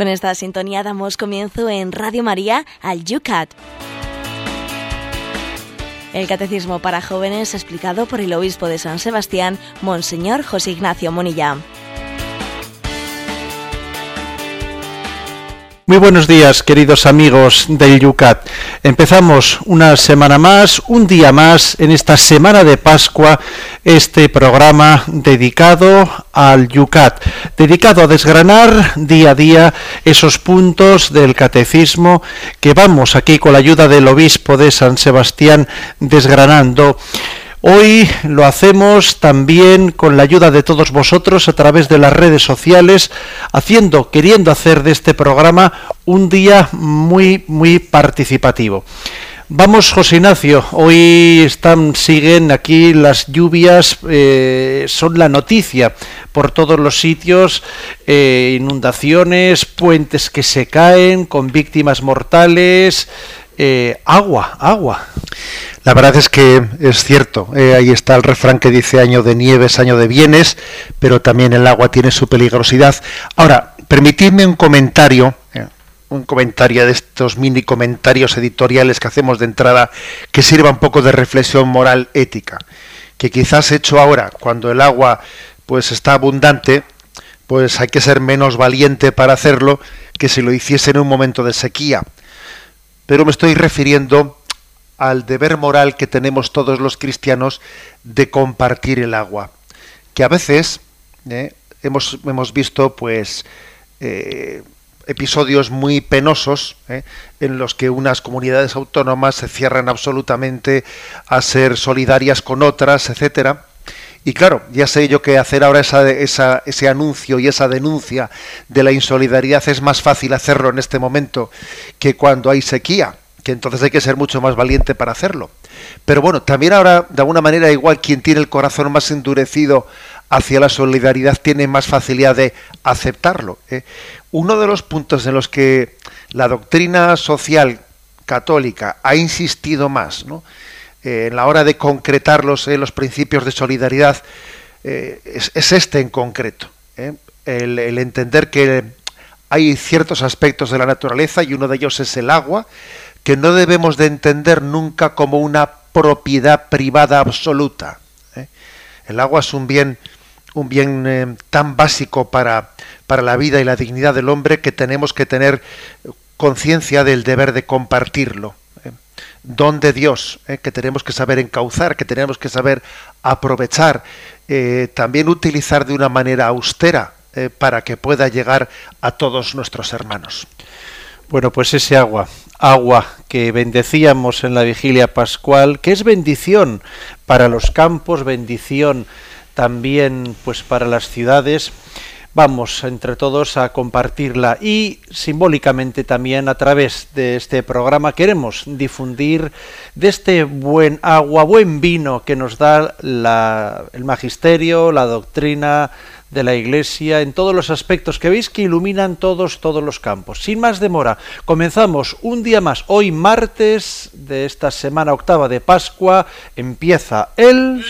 Con esta sintonía damos comienzo en Radio María al YUCAT. El Catecismo para Jóvenes explicado por el Obispo de San Sebastián, Monseñor José Ignacio Monilla. Muy buenos días, queridos amigos del Yucat. Empezamos una semana más, un día más, en esta semana de Pascua, este programa dedicado al Yucat, dedicado a desgranar día a día esos puntos del catecismo que vamos aquí con la ayuda del obispo de San Sebastián desgranando. Hoy lo hacemos también con la ayuda de todos vosotros a través de las redes sociales, haciendo, queriendo hacer de este programa un día muy, muy participativo. Vamos, José Ignacio, hoy están, siguen aquí las lluvias, eh, son la noticia por todos los sitios, eh, inundaciones, puentes que se caen con víctimas mortales, eh, agua, agua. La verdad es que es cierto, eh, ahí está el refrán que dice año de nieves, año de bienes, pero también el agua tiene su peligrosidad. Ahora, permitidme un comentario, eh, un comentario de estos mini comentarios editoriales que hacemos de entrada, que sirva un poco de reflexión moral ética, que quizás hecho ahora, cuando el agua pues está abundante, pues hay que ser menos valiente para hacerlo que si lo hiciese en un momento de sequía. Pero me estoy refiriendo al deber moral que tenemos todos los cristianos de compartir el agua. Que a veces eh, hemos, hemos, visto pues eh, episodios muy penosos eh, en los que unas comunidades autónomas se cierran absolutamente a ser solidarias con otras, etcétera. Y claro, ya sé yo que hacer ahora esa, esa, ese anuncio y esa denuncia de la insolidaridad es más fácil hacerlo en este momento que cuando hay sequía que entonces hay que ser mucho más valiente para hacerlo. Pero bueno, también ahora, de alguna manera, igual quien tiene el corazón más endurecido hacia la solidaridad tiene más facilidad de aceptarlo. ¿eh? Uno de los puntos en los que la doctrina social católica ha insistido más, ¿no? Eh, en la hora de concretar los, eh, los principios de solidaridad, es, es, este en concreto. El, entender que hay ciertos aspectos de la naturaleza y uno de ellos es el agua, que no debemos de entender nunca como una propiedad privada absoluta. ¿eh? El agua es un bien, un bien eh, tan básico para, para la vida y la dignidad del hombre que tenemos que tener conciencia del deber de compartirlo. ¿Eh? Don de Dios, que tenemos que saber encauzar, que tenemos que saber aprovechar, también utilizar de una manera austera para que pueda llegar a todos nuestros hermanos. Bueno, pues ese agua, agua que bendecíamos en la vigilia pascual, que es bendición para los campos, bendición también pues para las ciudades. Vamos entre todos a compartirla y simbólicamente también a través de este programa queremos difundir de este buen agua, buen vino que nos da la, el magisterio, la doctrina de la Iglesia en todos los aspectos que veis que iluminan todos, todos los campos. Sin más demora, comenzamos un día más. Hoy martes de esta semana octava de Pascua empieza el...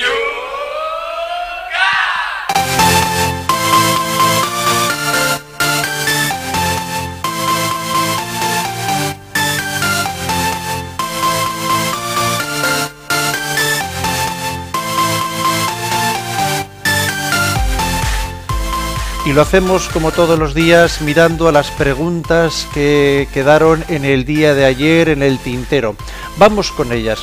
Y lo hacemos como todos los días mirando a las preguntas que quedaron en el día de ayer en el tintero. Vamos con ellas.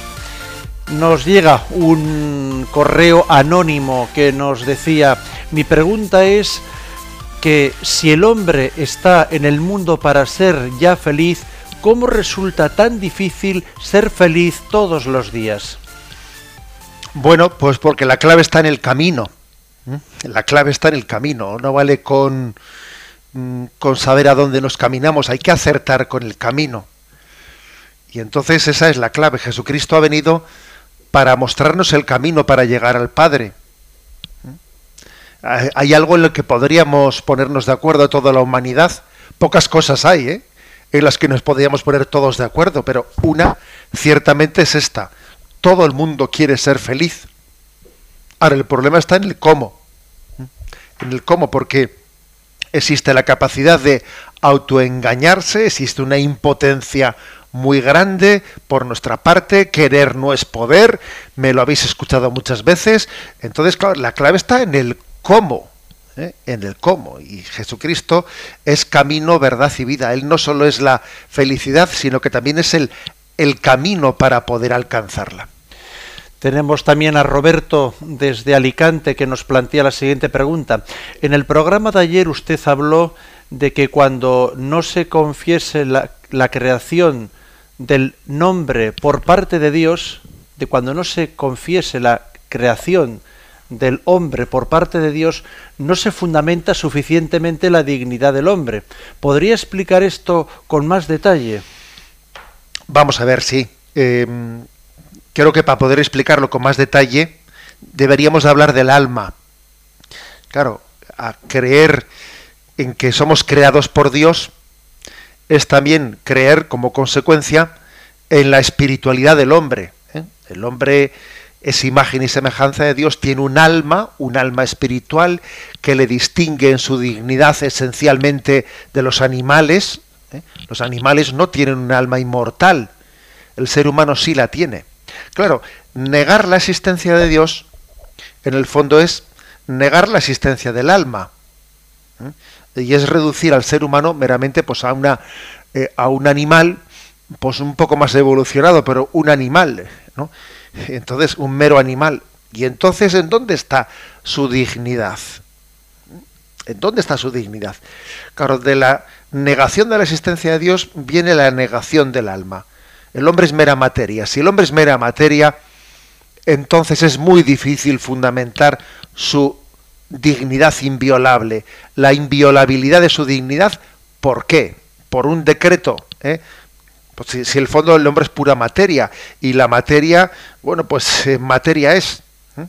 Nos llega un correo anónimo que nos decía, mi pregunta es que si el hombre está en el mundo para ser ya feliz, ¿cómo resulta tan difícil ser feliz todos los días? Bueno, pues porque la clave está en el camino. La clave está en el camino, no vale con, mm, con saber a dónde nos caminamos, hay que acertar con el camino. Y entonces esa es la clave. Jesucristo ha venido para mostrarnos el camino para llegar al Padre. ¿Mm? Hay algo en lo que podríamos ponernos de acuerdo toda la humanidad. Pocas cosas hay, ¿eh? en las que nos podríamos poner todos de acuerdo, pero una ciertamente es esta. Todo el mundo quiere ser feliz. Ahora, el problema está en el cómo. En el cómo, porque existe la capacidad de autoengañarse, existe una impotencia muy grande por nuestra parte, querer no es poder, me lo habéis escuchado muchas veces, entonces claro, la clave está en el cómo, ¿eh? en el cómo, y Jesucristo es camino, verdad y vida, Él no solo es la felicidad, sino que también es el, el camino para poder alcanzarla. Tenemos también a Roberto desde Alicante que nos plantea la siguiente pregunta. En el programa de ayer usted habló de que cuando no se confiese la, creación del nombre por parte de Dios, de cuando no se confiese la creación del hombre por parte de Dios, no se fundamenta suficientemente la dignidad del hombre. ¿Podría explicar esto con más detalle? Vamos a ver, sí. Eh, creo que para poder explicarlo con más detalle deberíamos hablar del alma. Claro, a creer en que somos creados por Dios es también creer como consecuencia en la espiritualidad del hombre. ¿eh? El hombre es imagen y semejanza de Dios, tiene un alma, un alma espiritual que le distingue en su dignidad esencialmente de los animales. ¿eh? Los animales no tienen un alma inmortal, el ser humano sí la tiene. Claro, negar la existencia de Dios, en el fondo es negar la existencia del alma. ¿eh? Y es reducir al ser humano meramente pues, a, una, eh, a un animal pues un poco más evolucionado, pero un animal, ¿no? Entonces, un mero animal. Y entonces, ¿en dónde está su dignidad? ¿En dónde está su dignidad? Claro, de la negación de la existencia de Dios viene la negación del alma. El hombre es mera materia. Si el hombre es mera materia, entonces es muy difícil fundamentar su dignidad inviolable. La inviolabilidad de su dignidad, ¿por qué? Por un decreto. ¿eh? Pues si, el fondo del hombre es pura materia y la materia, bueno, pues eh, materia es. ¿eh?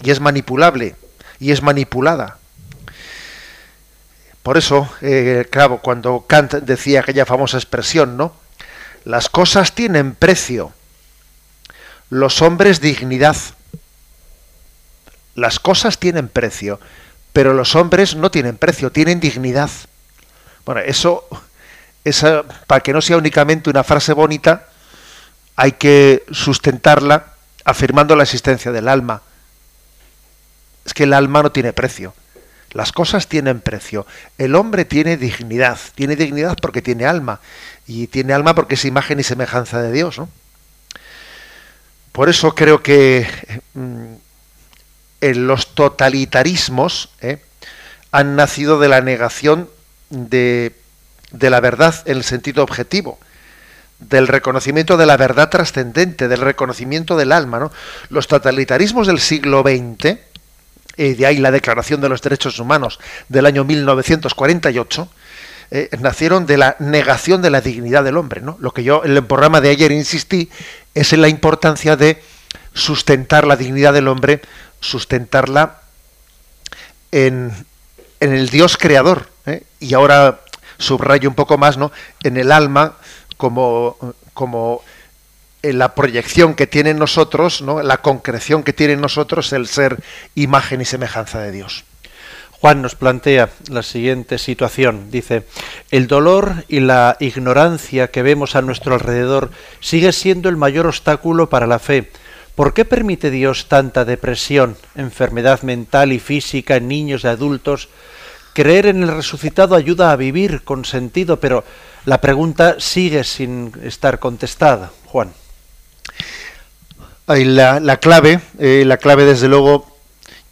Y es manipulable y es manipulada. Por eso, eh, claro, cuando Kant decía aquella famosa expresión, ¿no? Las cosas tienen precio, los hombres dignidad. Las cosas tienen precio, pero los hombres no tienen precio, tienen dignidad. Bueno, eso, esa, para que no sea únicamente una frase bonita, hay que sustentarla afirmando la existencia del alma. Es que el alma no tiene precio. Las cosas tienen precio. El hombre tiene dignidad. Tiene dignidad porque tiene alma. Y tiene alma porque es imagen y semejanza de Dios. ¿no? Por eso creo que mm, los totalitarismos ¿eh? han nacido de la negación de, de la verdad en el sentido objetivo del reconocimiento de la verdad trascendente, del reconocimiento del alma. ¿no? Los totalitarismos del siglo XX, eh, de ahí la Declaración de los Derechos Humanos del año 1948, eh, nacieron de la negación de la dignidad del hombre. ¿no? Lo que yo en el programa de ayer insistí es en la importancia de sustentar la dignidad del hombre, sustentarla en, en el Dios creador. ¿eh? Y ahora subrayo un poco más, ¿no? En el alma como, como en la proyección que tiene en nosotros, ¿no? la concreción que tiene en nosotros el ser imagen y semejanza de Dios. Juan nos plantea la siguiente situación. Dice, el dolor y la ignorancia que vemos a nuestro alrededor sigue siendo el mayor obstáculo para la fe. ¿Por qué permite Dios tanta depresión, enfermedad mental y física en niños y adultos? Creer en el resucitado ayuda a vivir con sentido, pero la pregunta sigue sin estar contestada. Juan. La, la clave, eh, la clave desde luego,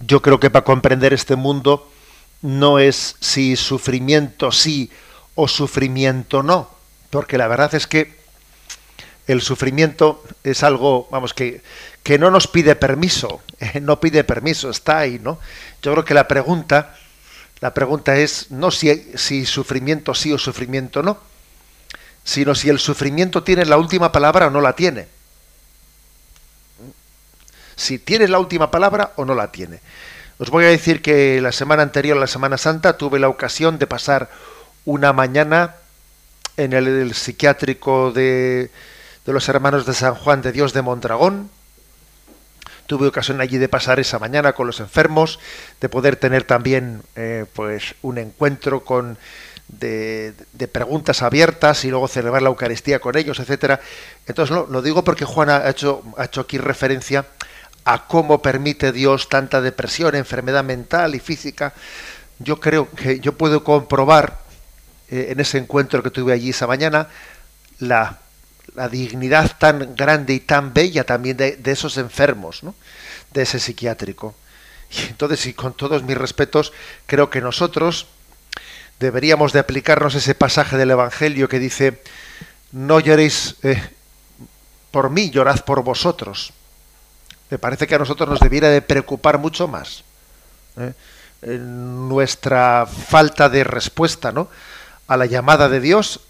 yo creo que para comprender este mundo no es si sufrimiento sí o sufrimiento no, porque la verdad es que el sufrimiento es algo, vamos, que, que no nos pide permiso, eh, no pide permiso, está ahí, ¿no? Yo creo que la pregunta, la pregunta es no si, si sufrimiento sí o sufrimiento no, sino si el sufrimiento tiene la última palabra o no la tiene. Si tiene la última palabra o no la tiene. Os voy a decir que la semana anterior a la Semana Santa tuve la ocasión de pasar una mañana en el, psiquiátrico de, de, los hermanos de San Juan de Dios de Mondragón. Tuve ocasión allí de pasar esa mañana con los enfermos, de poder tener también eh, pues un encuentro con de, preguntas abiertas y luego celebrar la Eucaristía con ellos, etcétera. Entonces lo, digo porque Juan ha hecho, ha hecho aquí referencia a cómo permite Dios tanta depresión, enfermedad mental y física. Yo creo que yo puedo comprobar eh, en ese encuentro que tuve allí esa mañana la, dignidad tan grande y tan bella también de, esos enfermos, de ese psiquiátrico. Y entonces, y con todos mis respetos, creo que nosotros deberíamos de aplicarnos ese pasaje del Evangelio que dice, no lloréis eh, por mí, llorad por vosotros. Me parece que a nosotros nos debiera de preocupar mucho más ¿eh? nuestra falta de respuesta ¿no? a la llamada de Dios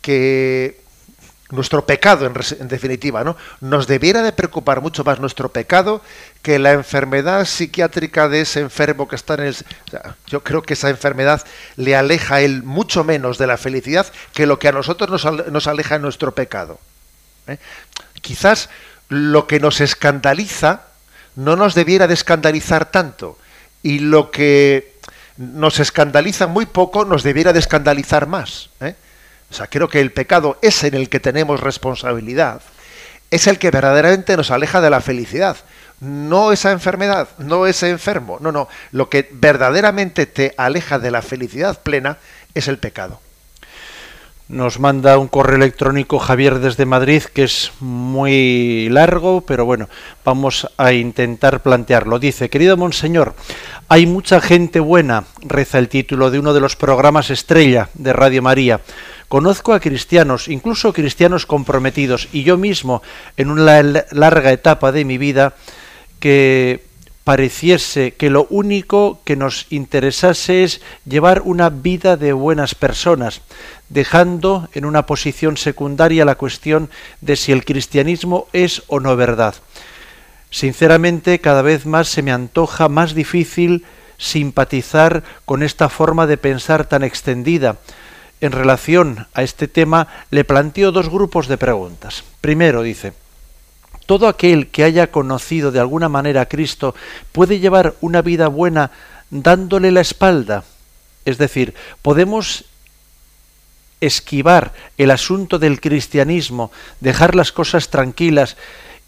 que nuestro pecado en, definitiva, ¿no? Nos debiera de preocupar mucho más nuestro pecado que la enfermedad psiquiátrica de ese enfermo que está en el... yo creo que esa enfermedad le aleja a él mucho menos de la felicidad que lo que a nosotros nos, aleja en nuestro pecado. ¿eh? Quizás lo que nos escandaliza no nos debiera de escandalizar tanto y lo que nos escandaliza muy poco nos debiera de escandalizar más. ¿eh? O sea, creo que el pecado es en el que tenemos responsabilidad, es el que verdaderamente nos aleja de la felicidad. No esa enfermedad, no ese enfermo, no, no. Lo que verdaderamente te aleja de la felicidad plena es el pecado. Nos manda un correo electrónico Javier desde Madrid que es muy largo, pero bueno, vamos a intentar plantearlo. Dice, querido Monseñor, hay mucha gente buena, reza el título de uno de los programas estrella de Radio María. Conozco a cristianos, incluso cristianos comprometidos, y yo mismo, en una larga etapa de mi vida, que pareciese que lo único que nos interesase es llevar una vida de buenas personas, dejando en una posición secundaria la cuestión de si el cristianismo es o no verdad. Sinceramente, cada vez más se me antoja más difícil simpatizar con esta forma de pensar tan extendida. En relación a este tema, le planteo dos grupos de preguntas. Primero, dice, todo aquel que haya conocido de alguna manera a Cristo puede llevar una vida buena dándole la espalda. Es decir, podemos esquivar el asunto del cristianismo, dejar las cosas tranquilas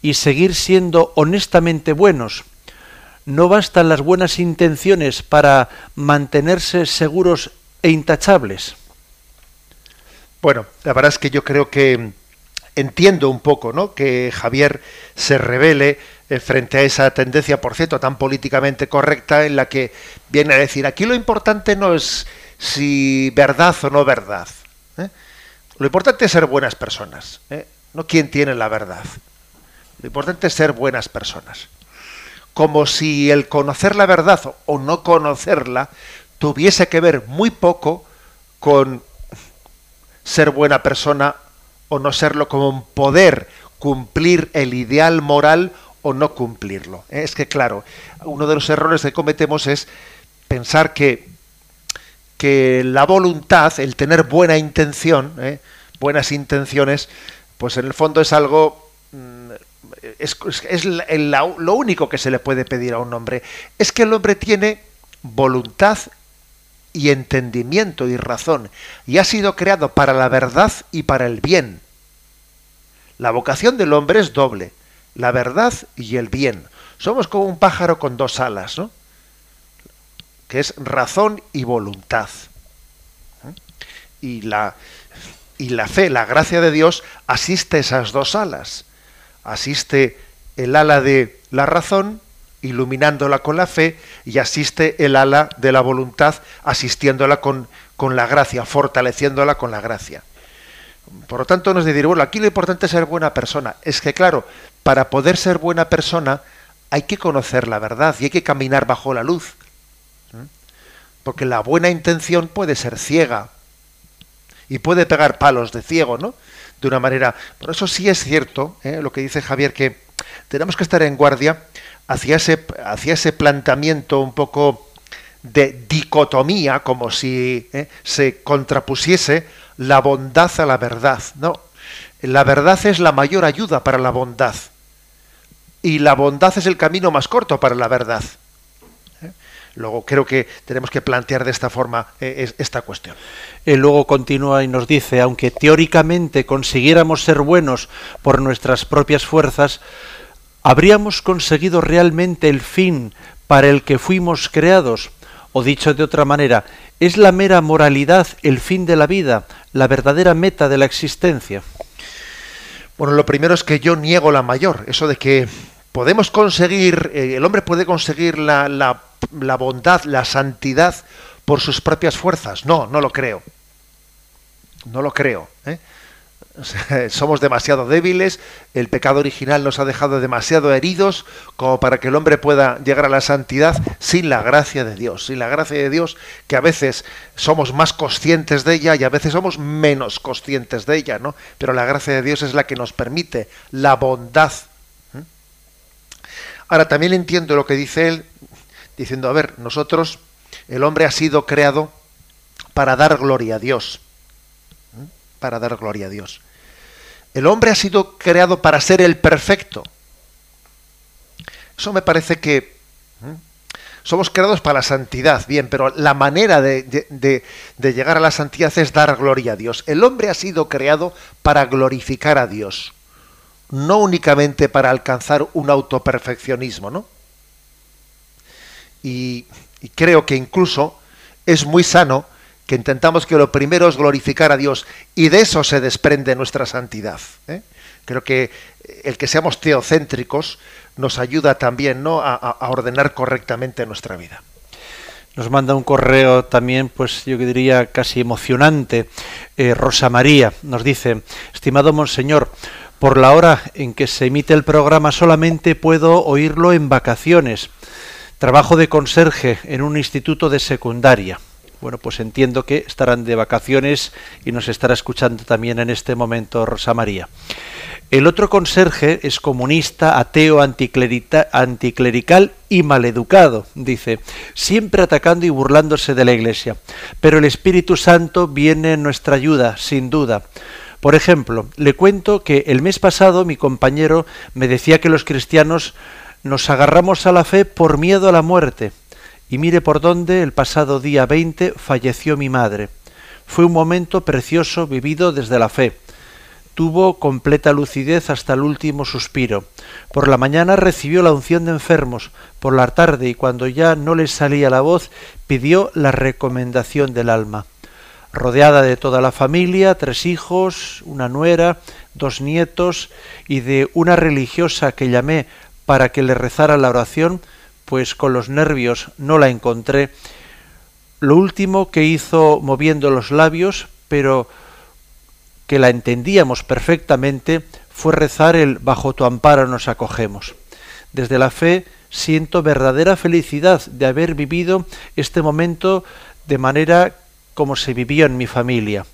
y seguir siendo honestamente buenos. No bastan las buenas intenciones para mantenerse seguros e intachables. Bueno, la verdad es que yo creo que entiendo un poco ¿no? que Javier se revele eh, frente a esa tendencia, por cierto, tan políticamente correcta, en la que viene a decir, aquí lo importante no es si verdad o no verdad. ¿eh? Lo importante es ser buenas personas, ¿eh? no quién tiene la verdad. Lo importante es ser buenas personas. Como si el conocer la verdad o no conocerla tuviese que ver muy poco con ser buena persona o no serlo, como poder cumplir el ideal moral o no cumplirlo. ¿eh? Es que, claro, uno de los errores que cometemos es pensar que, que la voluntad, el tener buena intención, ¿eh? buenas intenciones, pues en el fondo es algo mm, es, es lo único que se le puede pedir a un hombre. Es que el hombre tiene voluntad y entendimiento y razón, y ha sido creado para la verdad y para el bien. La vocación del hombre es doble, la verdad y el bien. Somos como un pájaro con dos alas, ¿no? que es razón y voluntad. Y la, y la fe, la gracia de Dios, asiste esas dos alas. Asiste el ala de la razón iluminándola con la fe y asiste el ala de la voluntad asistiéndola con, con la gracia, fortaleciéndola con la gracia. Por lo tanto, nos decir, bueno, aquí lo importante es ser buena persona. Es que, claro, para poder ser buena persona hay que conocer la verdad y hay que caminar bajo la luz. Porque la buena intención puede ser ciega y puede pegar palos de ciego, ¿no? De una manera. Por eso sí es cierto ¿eh? lo que dice Javier, que tenemos que estar en guardia hacia ese, ese planteamiento un poco de dicotomía, como si ¿eh? se contrapusiese la bondad a la verdad. No, la verdad es la mayor ayuda para la bondad. Y la bondad es el camino más corto para la verdad. ¿Eh? Luego creo que tenemos que plantear de esta forma eh, esta cuestión. Él luego continúa y nos dice, aunque teóricamente consiguiéramos ser buenos por nuestras propias fuerzas, ¿habríamos conseguido realmente el fin para el que fuimos creados? O dicho de otra manera, ¿es la mera moralidad el fin de la vida, la verdadera meta de la existencia? Bueno, lo primero es que yo niego la mayor, eso de que podemos conseguir, eh, el hombre puede conseguir la, la, bondad, la santidad por sus propias fuerzas. No, no lo creo. No lo creo. ¿eh? somos demasiado débiles, el pecado original nos ha dejado demasiado heridos como para que el hombre pueda llegar a la santidad sin la gracia de Dios, sin la gracia de Dios que a veces somos más conscientes de ella y a veces somos menos conscientes de ella, ¿no? Pero la gracia de Dios es la que nos permite la bondad. Ahora también entiendo lo que dice él diciendo, a ver, nosotros el hombre ha sido creado para dar gloria a Dios, para dar gloria a Dios. El hombre ha sido creado para ser el perfecto. Eso me parece que somos creados para la santidad, bien, pero la manera de, llegar a la santidad es dar gloria a Dios. El hombre ha sido creado para glorificar a Dios, no únicamente para alcanzar un autoperfeccionismo, ¿no? y creo que incluso es muy sano que intentamos que lo primero es glorificar a Dios y de eso se desprende nuestra santidad. ¿eh? Creo que el que seamos teocéntricos nos ayuda también ¿no? a, ordenar correctamente nuestra vida. Nos manda un correo también, pues yo diría casi emocionante. Eh, Rosa María nos dice, estimado Monseñor, por la hora en que se emite el programa solamente puedo oírlo en vacaciones. Trabajo de conserje en un instituto de secundaria. Bueno, pues entiendo que estarán de vacaciones y nos estará escuchando también en este momento Rosa María. El otro conserje es comunista, ateo, anticlerical y maleducado, dice, siempre atacando y burlándose de la Iglesia. Pero el Espíritu Santo viene en nuestra ayuda, sin duda. Por ejemplo, le cuento que el mes pasado mi compañero me decía que los cristianos nos agarramos a la fe por miedo a la muerte. Y mire por dónde el pasado día 20 falleció mi madre. Fue un momento precioso vivido desde la fe. Tuvo completa lucidez hasta el último suspiro. Por la mañana recibió la unción de enfermos. Por la tarde y cuando ya no le salía la voz, pidió la recomendación del alma. Rodeada de toda la familia, tres hijos, una nuera, dos nietos y de una religiosa que llamé para que le rezara la oración, pues con los nervios no la encontré. Lo último que hizo moviendo los labios, pero que la entendíamos perfectamente, fue rezar el bajo tu amparo nos acogemos. Desde la fe siento verdadera felicidad de haber vivido este momento de manera como se vivió en mi familia.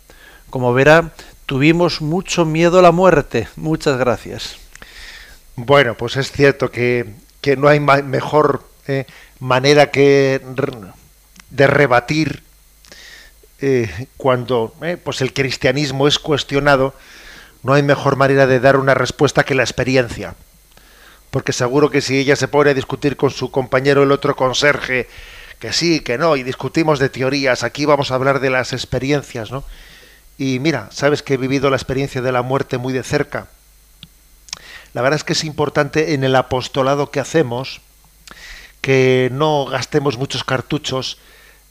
Como verá, tuvimos mucho miedo a la muerte. Muchas gracias. Bueno, pues es cierto que que no hay mejor eh, manera que de rebatir eh, cuando eh, pues el cristianismo es cuestionado, no hay mejor manera de dar una respuesta que la experiencia. Porque seguro que si ella se pone a discutir con su compañero el otro conserje, que sí, que no, y discutimos de teorías, aquí vamos a hablar de las experiencias, ¿no? Y mira, sabes que he vivido la experiencia de la muerte muy de cerca la verdad es que es importante en el apostolado que hacemos que no gastemos muchos cartuchos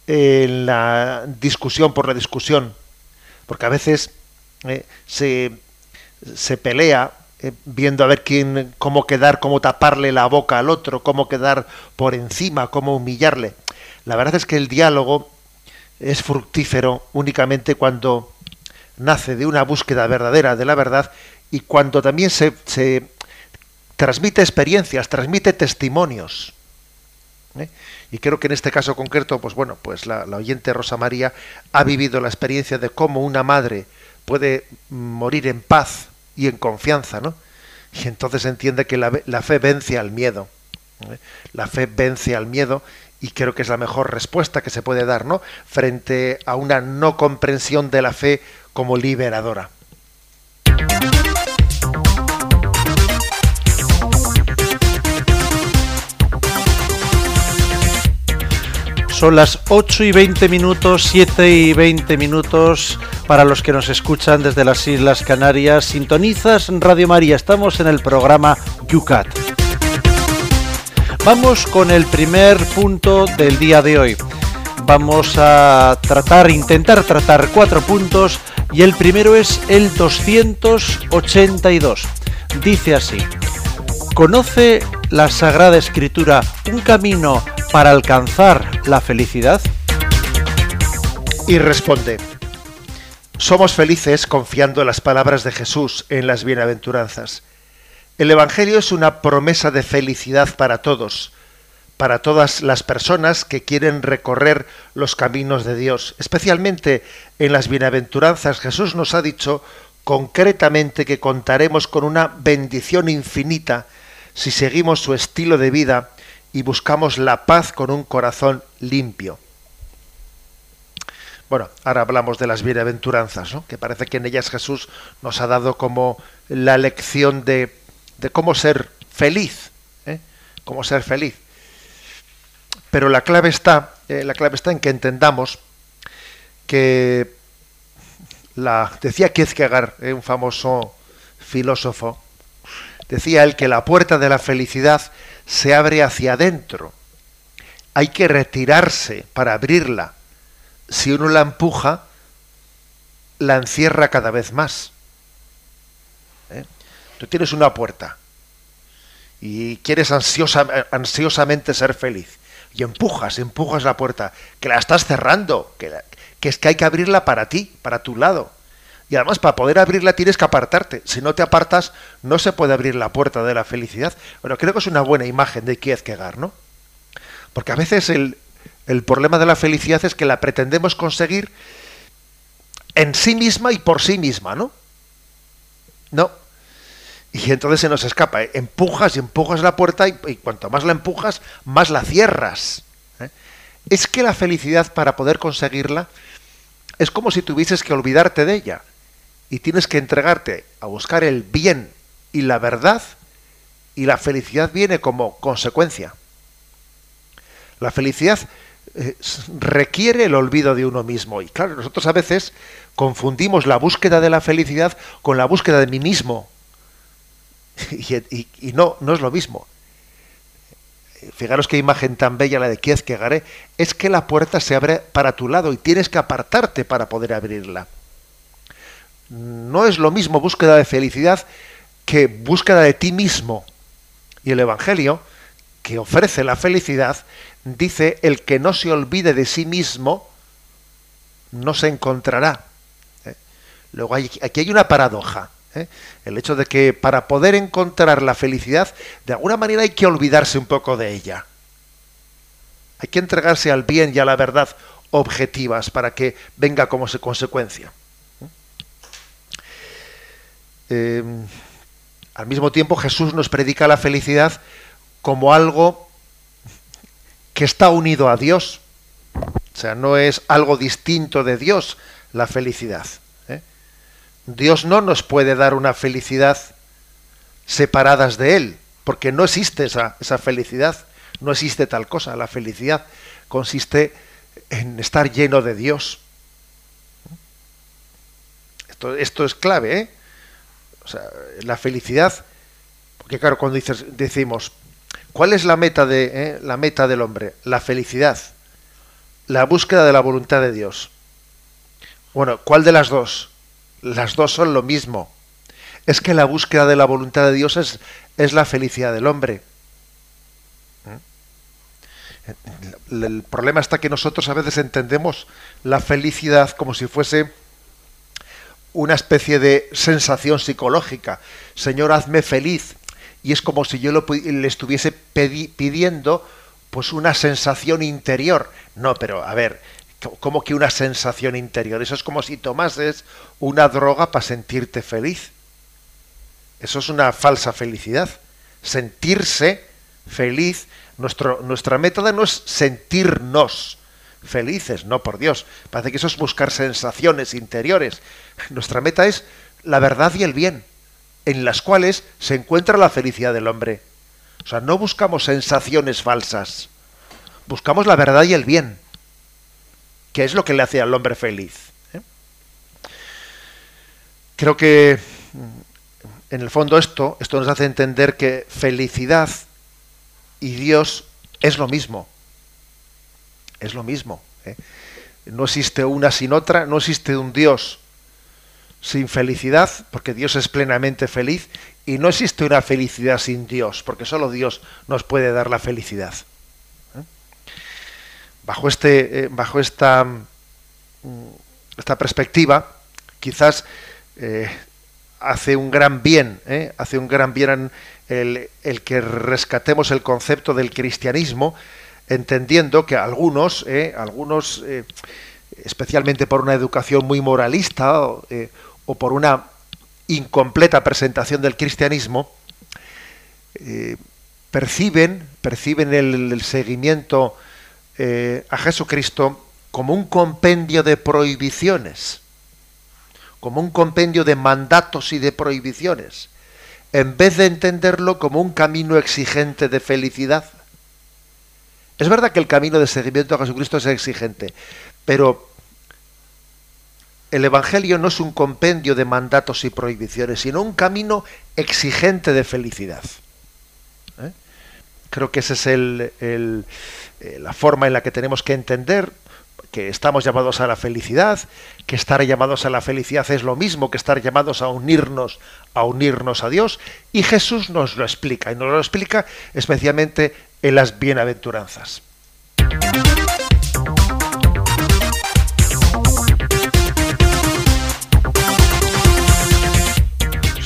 en la discusión por la discusión, porque a veces eh, se, se, pelea eh, viendo a ver quién, cómo quedar, cómo taparle la boca al otro, cómo quedar por encima, cómo humillarle. La verdad es que el diálogo es fructífero únicamente cuando nace de una búsqueda verdadera de la verdad y cuando también se, transmite experiencias, transmite testimonios. ¿eh? Y creo que en este caso concreto, pues bueno, pues la, oyente Rosa María ha vivido la experiencia de cómo una madre puede morir en paz y en confianza, ¿no? Y entonces entiende que la, fe vence al miedo. ¿eh? La fe vence al miedo y creo que es la mejor respuesta que se puede dar, ¿no? Frente a una no comprensión de la fe como liberadora. Son las 8 y 20 minutos, 7 y 20 minutos para los que nos escuchan desde las Islas Canarias. Sintonizas Radio María, estamos en el programa Yucat. Vamos con el primer punto del día de hoy. Vamos a tratar, intentar tratar cuatro puntos y el primero es el 282. Dice así, ¿conoce la Sagrada Escritura un camino para alcanzar la felicidad? Y responde, somos felices confiando en las palabras de Jesús en las bienaventuranzas. El Evangelio es una promesa de felicidad para todos, para todas las personas que quieren recorrer los caminos de Dios. Especialmente en las bienaventuranzas Jesús nos ha dicho concretamente que contaremos con una bendición infinita si seguimos su estilo de vida y buscamos la paz con un corazón limpio. Bueno, ahora hablamos de las bienaventuranzas, ¿no? que parece que en ellas Jesús nos ha dado como la lección de, de cómo ser feliz, ¿eh? cómo ser feliz. Pero la clave está, eh, la clave está en que entendamos que la decía Kierkegaard, eh, un famoso filósofo, decía él que la puerta de la felicidad se abre hacia adentro. Hay que retirarse para abrirla. Si uno la empuja, la encierra cada vez más. ¿Eh? Tú tienes una puerta y quieres ansiosamente ser feliz. Y empujas, empujas la puerta, que la estás cerrando, que, que es que hay que abrirla para ti, para tu lado. Y además para poder abrirla tienes que apartarte. Si no te apartas, no se puede abrir la puerta de la felicidad. Bueno, creo que es una buena imagen de Kierkegaard, ¿no? Porque a veces el, el problema de la felicidad es que la pretendemos conseguir en sí misma y por sí misma, ¿no? No. Y entonces se nos escapa. ¿eh? Empujas y empujas la puerta y, cuanto más la empujas, más la cierras. ¿eh? Es que la felicidad, para poder conseguirla, es como si tuvieses que olvidarte de ella y tienes que entregarte a buscar el bien y la verdad y la felicidad viene como consecuencia. La felicidad eh, requiere el olvido de uno mismo y claro, nosotros a veces confundimos la búsqueda de la felicidad con la búsqueda de mí mismo y, no, no es lo mismo. Fijaros qué imagen tan bella la de Kierkegaard, es que la puerta se abre para tu lado y tienes que apartarte para poder abrirla no es lo mismo búsqueda de felicidad que búsqueda de ti mismo. Y el Evangelio, que ofrece la felicidad, dice, el que no se olvide de sí mismo, no se encontrará. ¿eh? Luego aquí hay una paradoja. ¿eh? El hecho de que para poder encontrar la felicidad, de alguna manera hay que olvidarse un poco de ella. Hay que entregarse al bien y a la verdad objetivas para que venga como consecuencia. Eh, al mismo tiempo Jesús nos predica la felicidad como algo que está unido a Dios. O sea, no es algo distinto de Dios la felicidad. ¿eh? Dios no nos puede dar una felicidad separadas de Él, porque no existe esa, esa felicidad, no existe tal cosa. La felicidad consiste en estar lleno de Dios. Esto, esto es clave, ¿eh? La felicidad, porque claro, cuando dices, decimos, ¿cuál es la meta, de, eh, la meta del hombre? La felicidad, la búsqueda de la voluntad de Dios. Bueno, ¿cuál de las dos? Las dos son lo mismo. Es que la búsqueda de la voluntad de Dios es, es la felicidad del hombre. ¿Eh? El problema está que nosotros a veces entendemos la felicidad como si fuese una especie de sensación psicológica. Señor, hazme feliz. Y es como si yo le estuviese pidiendo pues una sensación interior. No, pero a ver, ¿cómo que una sensación interior? Eso es como si tomases una droga para sentirte feliz. Eso es una falsa felicidad. Sentirse feliz, nuestro, nuestra método no es sentirnos, felices, no por Dios. Parece que eso es buscar sensaciones interiores. Nuestra meta es la verdad y el bien, en las cuales se encuentra la felicidad del hombre. O sea, no buscamos sensaciones falsas, buscamos la verdad y el bien. que es lo que le hace al hombre feliz. ¿eh? Creo que en el fondo esto, esto nos hace entender que felicidad y Dios es lo mismo. Es lo mismo. ¿eh? No existe una sin otra, no existe un Dios sin felicidad, porque Dios es plenamente feliz, y no existe una felicidad sin Dios, porque solo Dios nos puede dar la felicidad. ¿eh? Bajo, este, eh, bajo esta, mm, esta perspectiva, quizás hace un gran bien, hace un gran bien el, el, que rescatemos el concepto del cristianismo, entendiendo que algunos, algunos especialmente por una educación muy moralista o, o por una incompleta presentación del cristianismo, eh, perciben, perciben el, seguimiento eh, a Jesucristo como un compendio de prohibiciones, como un compendio de mandatos y de prohibiciones, en vez de entenderlo como un camino exigente de felicidad. Es verdad que el camino de seguimiento a Jesucristo es exigente, pero el Evangelio no es un compendio de mandatos y prohibiciones, sino un camino exigente de felicidad. ¿Eh? Creo que esa es eh, la forma en la que tenemos que entender que estamos llamados a la felicidad, que estar llamados a la felicidad es lo mismo que estar llamados a unirnos, a unirnos a Dios, y Jesús nos lo explica, y nos lo explica especialmente en las bienaventuranzas.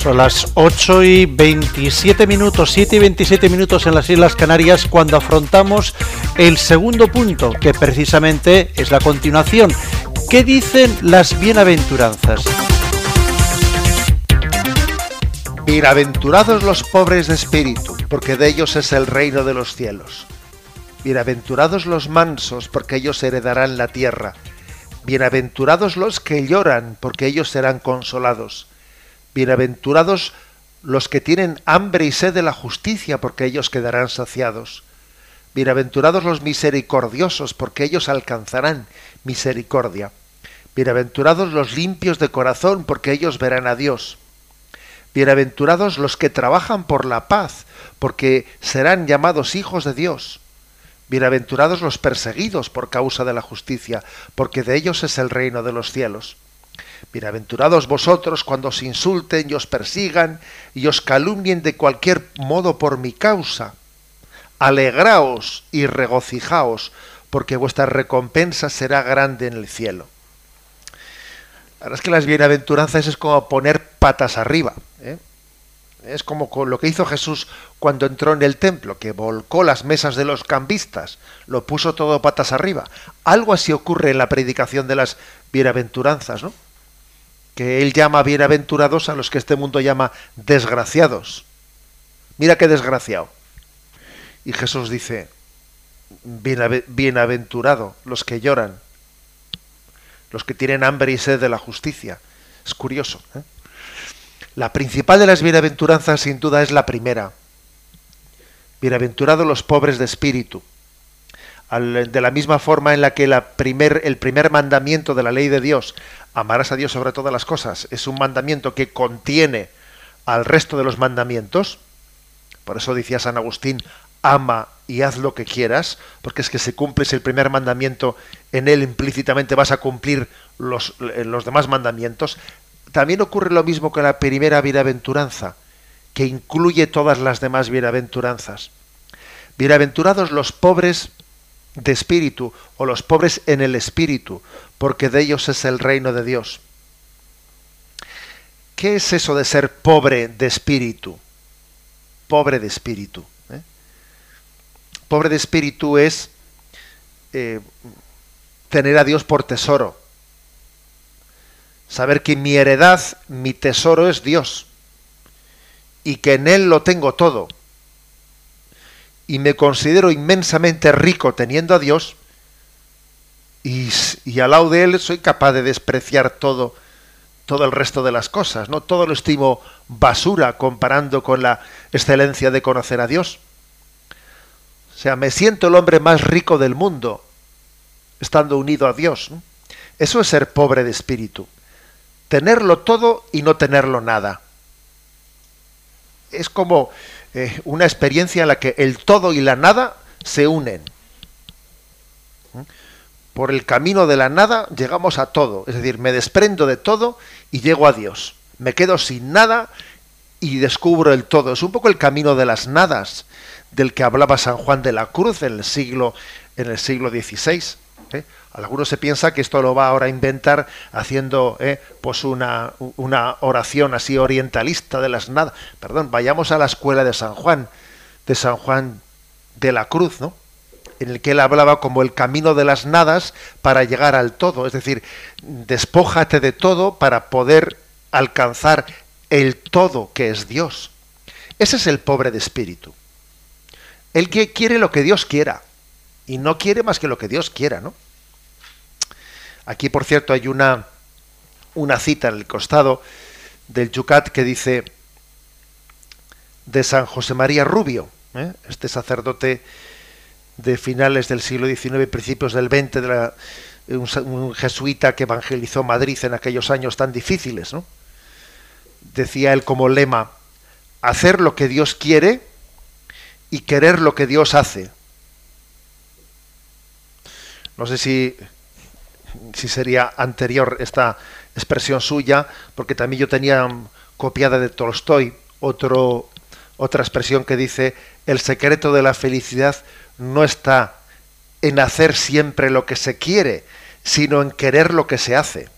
Son las 8 y 27 minutos, 7 y 27 minutos en las Islas Canarias cuando afrontamos el segundo punto, que precisamente es la continuación. ¿Qué dicen las bienaventuranzas? Bienaventurados los pobres de espíritu, porque de ellos es el reino de los cielos. Bienaventurados los mansos, porque ellos heredarán la tierra. Bienaventurados los que lloran, porque ellos serán consolados. Bienaventurados los que tienen hambre y sed de la justicia, porque ellos quedarán saciados. Bienaventurados los misericordiosos, porque ellos alcanzarán misericordia. Bienaventurados los limpios de corazón, porque ellos verán a Dios. Bienaventurados los que trabajan por la paz, porque serán llamados hijos de Dios. Bienaventurados los perseguidos por causa de la justicia, porque de ellos es el reino de los cielos. Bienaventurados vosotros cuando os insulten y os persigan y os calumnien de cualquier modo por mi causa. Alegraos y regocijaos, porque vuestra recompensa será grande en el cielo. Ahora es que las bienaventuranzas es como poner patas arriba. ¿Eh? Es como lo que hizo Jesús cuando entró en el templo, que volcó las mesas de los cambistas, lo puso todo patas arriba. Algo así ocurre en la predicación de las bienaventuranzas, ¿no? que él llama bienaventurados a los que este mundo llama desgraciados. Mira qué desgraciado. Y Jesús dice, bienaventurado los que lloran, los que tienen hambre y sed de la justicia. Es curioso. ¿eh? La principal de las bienaventuranzas sin duda es la primera. Bienaventurados los pobres de espíritu de la misma forma en la que primer, el primer mandamiento de la ley de Dios, amarás a Dios sobre todas las cosas, es un mandamiento que contiene al resto de los mandamientos, por eso decía San Agustín, ama y haz lo que quieras, porque es que si cumples el primer mandamiento, en él implícitamente vas a cumplir los, los demás mandamientos. También ocurre lo mismo con la primera bienaventuranza, que incluye todas las demás bienaventuranzas. Bienaventurados los pobres de espíritu o los pobres en el espíritu, porque de ellos es el reino de Dios. ¿Qué es eso de ser pobre de espíritu? Pobre de espíritu. ¿eh? Pobre de espíritu es eh, tener a Dios por tesoro. Saber que mi heredad, mi tesoro es Dios. Y que en Él lo tengo todo y me considero inmensamente rico teniendo a Dios, y, al lado de Él soy capaz de despreciar todo, todo el resto de las cosas, ¿no? Todo lo estimo basura comparando con la excelencia de conocer a Dios. O sea, me siento el hombre más rico del mundo estando unido a Dios. Eso es ser pobre de espíritu. Tenerlo todo y no tenerlo nada. Es como eh, una experiencia en la que el todo y la nada se unen. Por el camino de la nada llegamos a todo. Es decir, me desprendo de todo y llego a Dios. Me quedo sin nada y descubro el todo. Es un poco el camino de las nadas del que hablaba San Juan de la Cruz en el siglo, en el siglo XVI. ¿Eh? Algunos se piensa que esto lo va ahora a inventar haciendo ¿eh? pues una, una, oración así orientalista de las nadas. Perdón, vayamos a la escuela de San Juan, de San Juan de la Cruz, ¿no? en el que él hablaba como el camino de las nadas para llegar al todo, es decir, despójate de todo para poder alcanzar el todo que es Dios. Ese es el pobre de espíritu. El que quiere lo que Dios quiera y no quiere más que lo que Dios quiera, ¿no? Aquí, por cierto, hay una, una cita en el costado del Yucat que dice de San José María Rubio, ¿eh? este sacerdote de finales del siglo XIX principios del XX, de un, jesuita que evangelizó Madrid en aquellos años tan difíciles. ¿no? Decía él como lema, hacer lo que Dios quiere y querer lo que Dios hace. No sé si, si sería anterior esta expresión suya, porque también yo tenía copiada de Tolstoy otra expresión que dice, el secreto de la felicidad no está en hacer siempre lo que se quiere, sino en querer lo que se hace.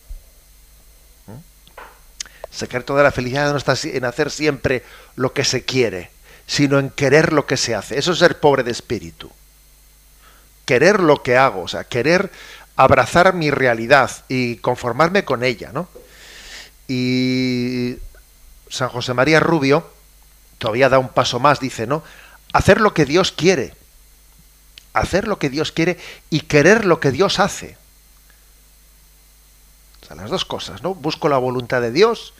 El secreto de la felicidad no está en hacer siempre lo que se quiere, sino en querer lo que se hace. Eso es ser pobre de espíritu. Querer lo que hago, o sea, querer abrazar mi realidad y conformarme con ella, ¿no? Y San José María Rubio todavía da un paso más, dice, ¿no? Hacer lo que Dios quiere hacer lo que Dios quiere y querer lo que Dios hace. O sea, las dos cosas, ¿no? Busco la voluntad de Dios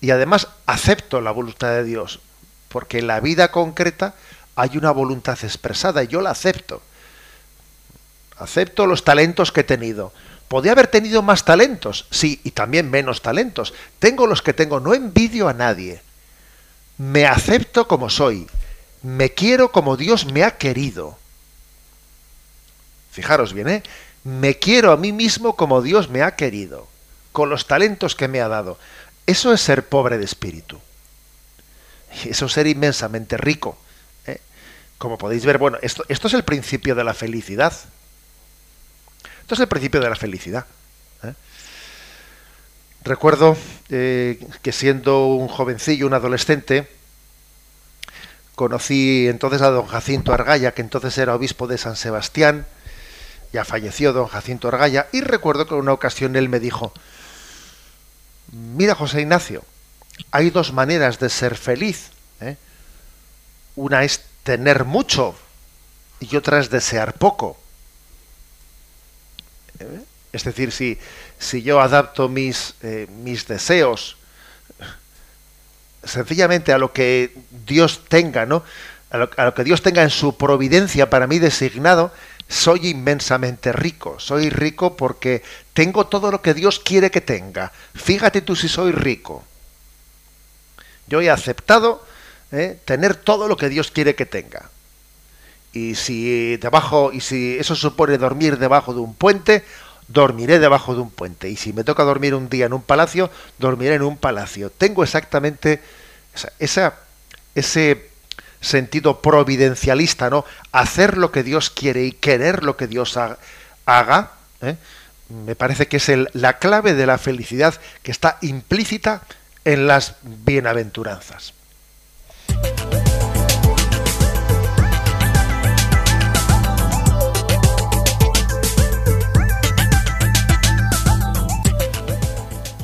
y además acepto la voluntad de Dios, porque en la vida concreta hay una voluntad expresada y yo la acepto. Acepto los talentos que he tenido. Podría haber tenido más talentos, sí, y también menos talentos. Tengo los que tengo, no envidio a nadie. Me acepto como soy. Me quiero como Dios me ha querido. Fijaros bien, ¿eh? Me quiero a mí mismo como Dios me ha querido, con los talentos que me ha dado. Eso es ser pobre de espíritu. Eso es ser inmensamente rico. ¿eh? Como podéis ver, bueno, esto, esto, es el principio de la felicidad. Esto es el principio de la felicidad. ¿eh? Recuerdo eh, que siendo un jovencillo, un adolescente, conocí entonces a don Jacinto Argaya, que entonces era obispo de San Sebastián, ya falleció don Jacinto Argaya, y recuerdo que en una ocasión él me dijo, mira José Ignacio, hay dos maneras de ser feliz. ¿eh? Una es tener mucho y otra es desear poco. Es decir, si, si yo adapto mis, eh, mis deseos sencillamente a lo que Dios tenga, ¿no? a lo que Dios tenga en su providencia para mí designado, soy inmensamente rico. Soy rico porque tengo todo lo que Dios quiere que tenga. Fíjate tú si soy rico. Yo he aceptado ¿eh? tener todo lo que Dios quiere que tenga. Y si debajo, y si eso supone dormir debajo de un puente, dormiré debajo de un puente. Y si me toca dormir un día en un palacio, dormiré en un palacio. Tengo exactamente esa, ese sentido providencialista, ¿no? Hacer lo que Dios quiere y querer lo que Dios haga, ¿eh? me parece que es la clave de la felicidad que está implícita en las bienaventuranzas.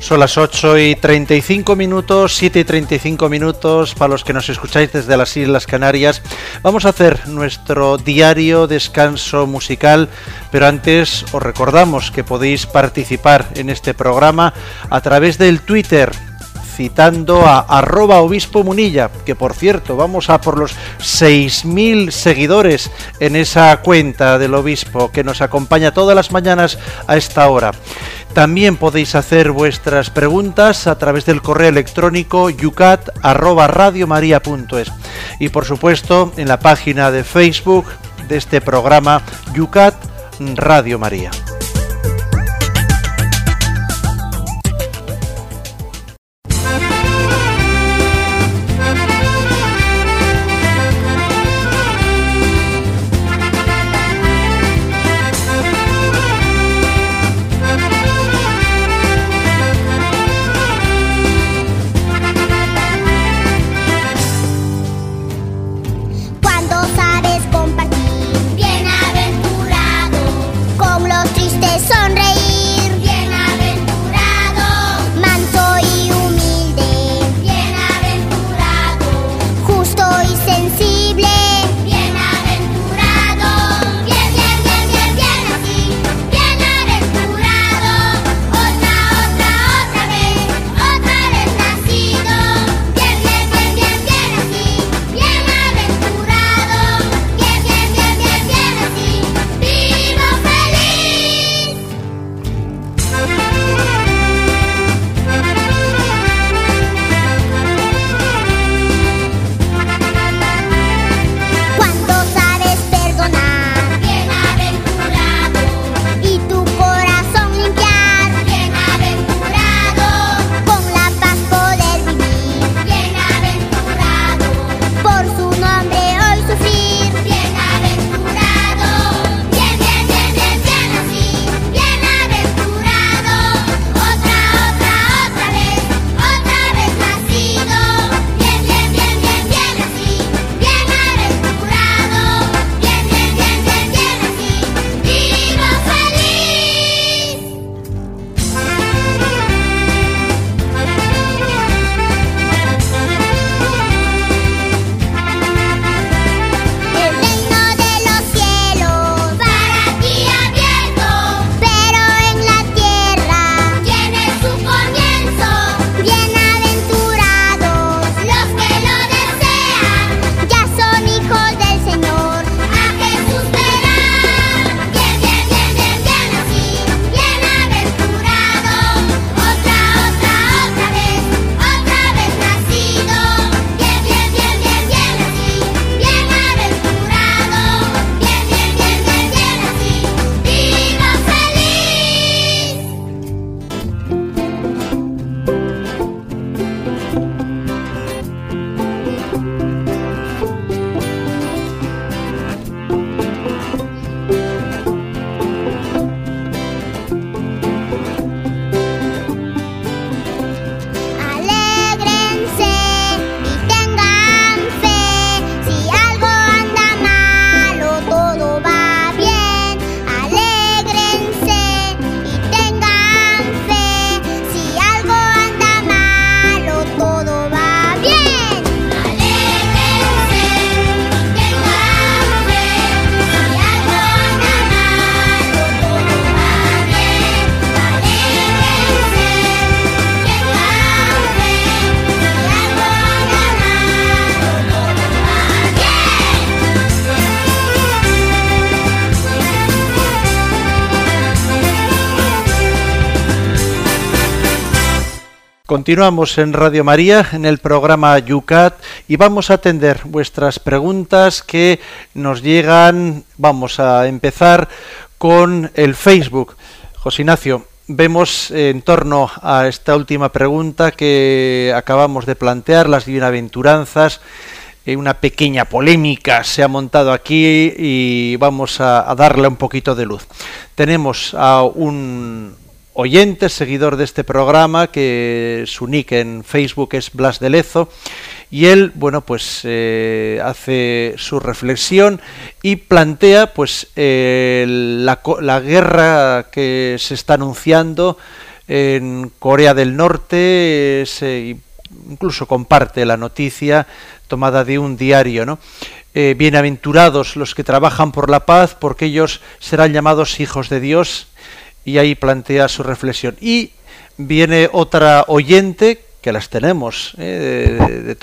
Son las 8 y 35 minutos, 7 y 35 minutos para los que nos escucháis desde las Islas Canarias. Vamos a hacer nuestro diario descanso musical, pero antes os recordamos que podéis participar en este programa a través del Twitter citando a arroba obispo munilla, que por cierto, vamos a por los 6.000 seguidores en esa cuenta del obispo que nos acompaña todas las mañanas a esta hora. También podéis hacer vuestras preguntas a través del correo electrónico yucat@radiomaria.es y por supuesto en la página de Facebook de este programa Yucat Radio María. Continuamos en Radio María en el programa Yucat y vamos a atender vuestras preguntas que nos llegan. Vamos a empezar con el Facebook. José Ignacio, vemos en torno a esta última pregunta que acabamos de plantear, las bienaventuranzas, eh, una pequeña polémica se ha montado aquí y vamos a, a darle un poquito de luz. Tenemos a un oyente, seguidor de este programa, que su nick en Facebook es Blas de Lezo, y él, bueno, pues eh, hace su reflexión y plantea, pues, la, guerra que se está anunciando en Corea del Norte, incluso comparte la noticia tomada de un diario, ¿no? Eh, bienaventurados los que trabajan por la paz, porque ellos serán llamados hijos de Dios y ahí plantea su reflexión. Y viene otra oyente que las tenemos, ¿eh? de,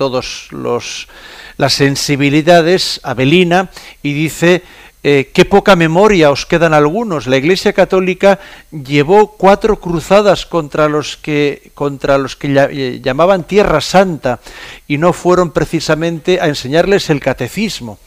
los las sensibilidades, Abelina, y dice eh, qué poca memoria os quedan algunos. La Iglesia Católica llevó cuatro cruzadas contra los que contra los que eh, llamaban Tierra Santa y no fueron precisamente a enseñarles el catecismo.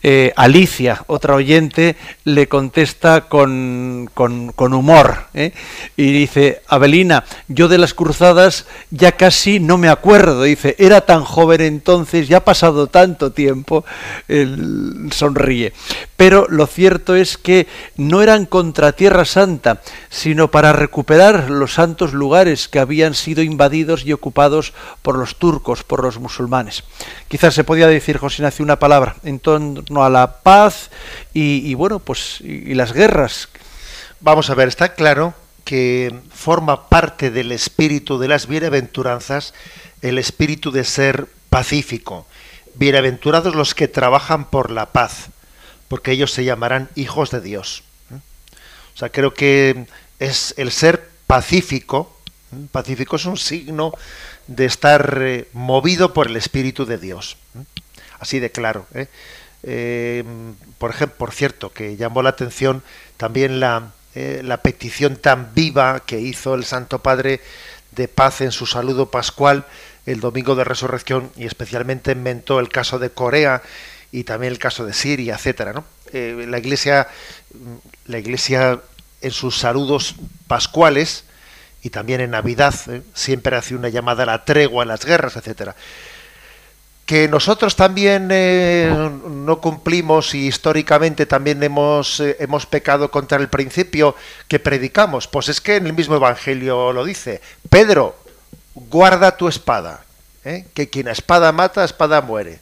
Eh, Alicia, otra oyente, le contesta con, con, humor ¿eh? y dice, Abelina, yo de las cruzadas ya casi no me acuerdo, dice, era tan joven entonces, ya ha pasado tanto tiempo, él sonríe. Pero lo cierto es que no eran contra Tierra Santa, sino para recuperar los santos lugares que habían sido invadidos y ocupados por los turcos, por los musulmanes. Quizás se podía decir, José Ignacio, una palabra en a la paz y, bueno, pues y, las guerras. Vamos a ver, está claro que forma parte del espíritu de las bienaventuranzas el espíritu de ser pacífico. Bienaventurados los que trabajan por la paz, porque ellos se llamarán hijos de Dios. O sea, creo que es el ser pacífico. Pacífico es un signo de estar eh, movido por el Espíritu de Dios. Así de claro. ¿eh? Eh, por ejemplo, por cierto, que llamó la atención también la, la petición tan viva que hizo el Santo Padre de paz en su saludo pascual el domingo de resurrección y especialmente inventó el caso de Corea y también el caso de Siria, etcétera, ¿no? la Iglesia, la Iglesia en sus saludos pascuales y también en Navidad ¿eh? siempre hace una llamada a la tregua, a las guerras, etcétera. Que nosotros también eh, no cumplimos y históricamente también hemos, eh, hemos pecado contra el principio que predicamos. Pues es que en el mismo Evangelio lo dice. Pedro, guarda tu espada, que quien a espada mata, a espada muere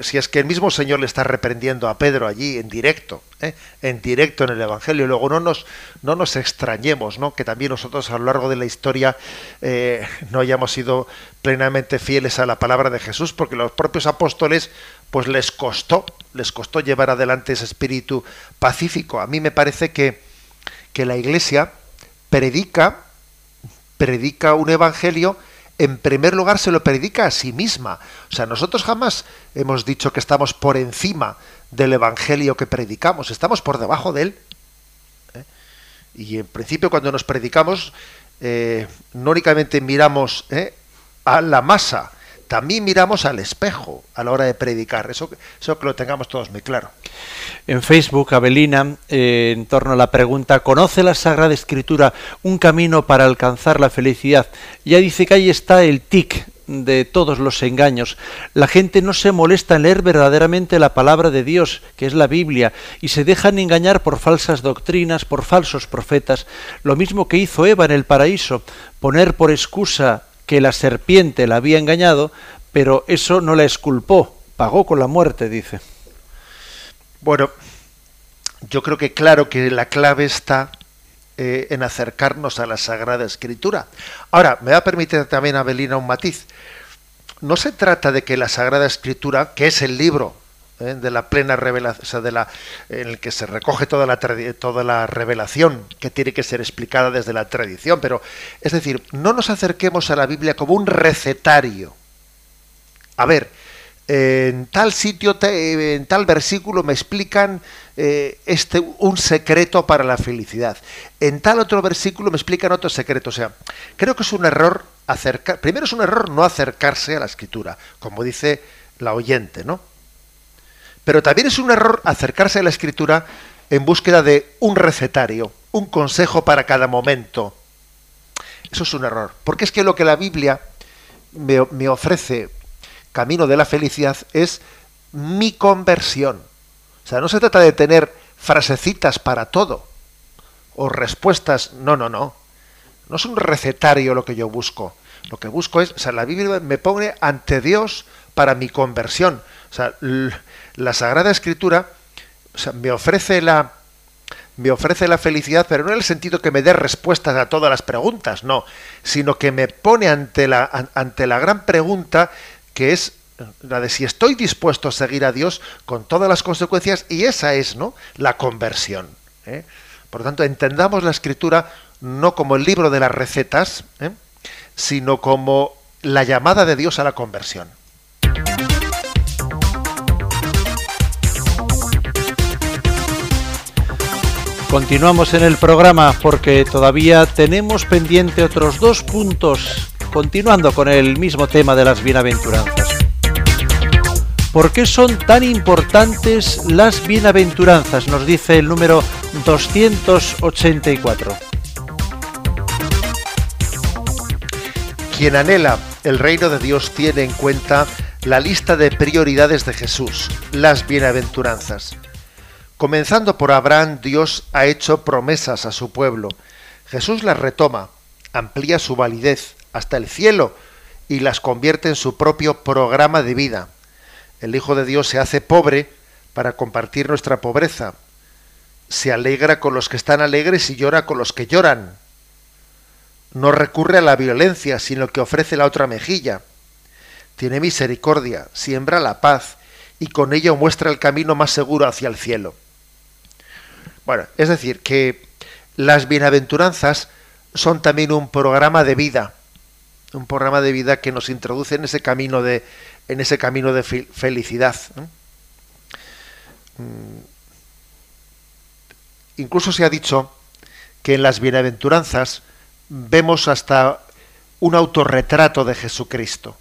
si es que el mismo Señor le está reprendiendo a Pedro allí en directo, ¿eh? en directo en el Evangelio. Luego no nos, no nos extrañemos, ¿no? que también nosotros a lo largo de la historia eh, no hayamos sido plenamente fieles a la palabra de Jesús, porque los propios apóstoles, pues les costó, les costó llevar adelante ese espíritu pacífico. A mí me parece que, que la Iglesia predica, predica un evangelio en primer lugar se lo predica a sí misma. O sea, nosotros jamás hemos dicho que estamos por encima del Evangelio que predicamos, estamos por debajo de él. ¿eh? Y en principio cuando nos predicamos, eh, no únicamente miramos ¿eh? a la masa, también miramos al espejo a la hora de predicar. Eso, eso que lo tengamos todos muy claro. En Facebook, Abelina, eh, en torno a la pregunta, ¿conoce la Sagrada Escritura un camino para alcanzar la felicidad? Ya dice que ahí está el tic de todos los engaños. La gente no se molesta en leer verdaderamente la palabra de Dios, que es la Biblia, y se dejan engañar por falsas doctrinas, por falsos profetas. Lo mismo que hizo Eva en el paraíso, poner por excusa que la serpiente la había engañado, pero eso no la esculpó, pagó con la muerte, dice. Bueno, yo creo que claro que la clave está eh, en acercarnos a la Sagrada Escritura. Ahora, me va a permitir también, Abelina, un matiz. No se trata de que la Sagrada Escritura, que es el libro ¿eh? de la plena revelación, o sea, de la, en el que se recoge toda la, toda la revelación que tiene que ser explicada desde la tradición. Pero, es decir, no nos acerquemos a la Biblia como un recetario. A ver, en tal sitio, en tal versículo me explican eh, este, un secreto para la felicidad. En tal otro versículo me explican otro secreto. O sea, creo que es un error acercar. Primero es un error no acercarse a la escritura, como dice la oyente, ¿no? Pero también es un error acercarse a la escritura en búsqueda de un recetario, un consejo para cada momento. Eso es un error. Porque es que lo que la Biblia me, ofrece, camino de la felicidad, es mi conversión. O sea, no se trata de tener frasecitas para todo o respuestas. No, no, no. No es un recetario lo que yo busco. Lo que busco es, o sea, la Biblia me pone ante Dios para mi conversión. O sea, la Sagrada Escritura me ofrece la me ofrece la felicidad, pero no en el sentido que me dé respuestas a todas las preguntas, no, sino que me pone ante la, ante la gran pregunta que es la de si estoy dispuesto a seguir a Dios con todas las consecuencias, y esa es ¿no? la conversión. ¿eh? Por lo tanto, entendamos la escritura no como el libro de las recetas, ¿eh? sino como la llamada de Dios a la conversión. Continuamos en el programa porque todavía tenemos pendiente otros dos puntos, continuando con el mismo tema de las bienaventuranzas. ¿Por qué son tan importantes las bienaventuranzas? Nos dice el número 284. Quien anhela el reino de Dios tiene en cuenta la lista de prioridades de Jesús, las bienaventuranzas. Comenzando por Abraham, Dios ha hecho promesas a su pueblo. Jesús las retoma, amplía su validez hasta el cielo y las convierte en su propio programa de vida. El Hijo de Dios se hace pobre para compartir nuestra pobreza. Se alegra con los que están alegres y llora con los que lloran. No recurre a la violencia, sino que ofrece la otra mejilla. Tiene misericordia, siembra la paz y con ello muestra el camino más seguro hacia el cielo. Bueno, es decir, que las bienaventuranzas son también un programa de vida, un programa de vida que nos introduce en ese camino de, en ese camino de felicidad. Mm. Incluso se ha dicho que en las bienaventuranzas vemos hasta un autorretrato de Jesucristo.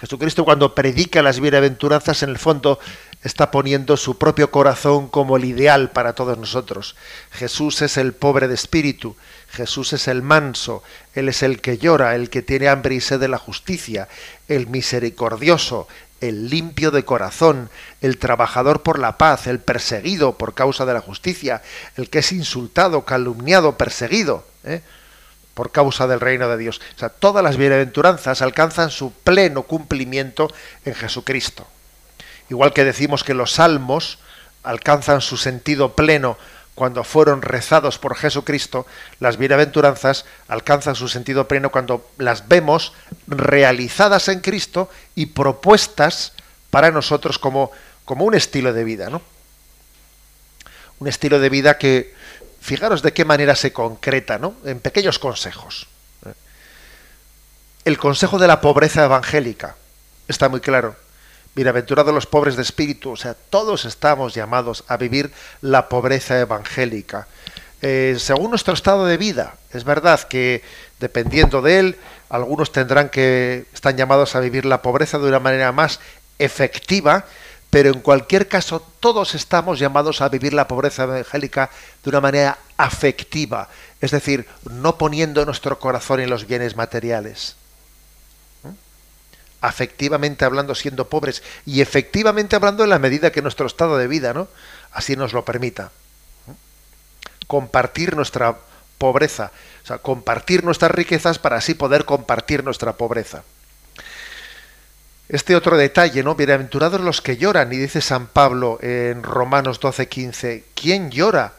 Jesucristo cuando predica las bienaventuranzas en el fondo está poniendo su propio corazón como el ideal para todos nosotros. Jesús es el pobre de espíritu, Jesús es el manso, Él es el que llora, el que tiene hambre y sed de la justicia, el misericordioso, el limpio de corazón, el trabajador por la paz, el perseguido por causa de la justicia, el que es insultado, calumniado, perseguido. ¿eh? por causa del reino de Dios. O sea, todas las bienaventuranzas alcanzan su pleno cumplimiento en Jesucristo. Igual que decimos que los salmos alcanzan su sentido pleno cuando fueron rezados por Jesucristo, las bienaventuranzas alcanzan su sentido pleno cuando las vemos realizadas en Cristo y propuestas para nosotros como, como un estilo de vida, ¿no? Un estilo de vida que, fijaros de qué manera se concreta, ¿no? En pequeños consejos. El consejo de la pobreza evangélica está muy claro. Bienaventurados los pobres de espíritu, o sea, todos estamos llamados a vivir la pobreza evangélica. Eh, según nuestro estado de vida, es verdad que dependiendo de él, algunos tendrán que, están llamados a vivir la pobreza de una manera más efectiva, pero en cualquier caso todos estamos llamados a vivir la pobreza evangélica de una manera afectiva, es decir, no poniendo nuestro corazón en los bienes materiales. Afectivamente hablando, siendo pobres y efectivamente hablando en la medida que nuestro estado de vida, ¿no? Así nos lo permita. Compartir nuestra pobreza, o sea, compartir nuestras riquezas para así poder compartir nuestra pobreza. Este otro detalle, ¿no? Bienaventurados los que lloran, y dice San Pablo en Romanos 12, 15, ¿quién llora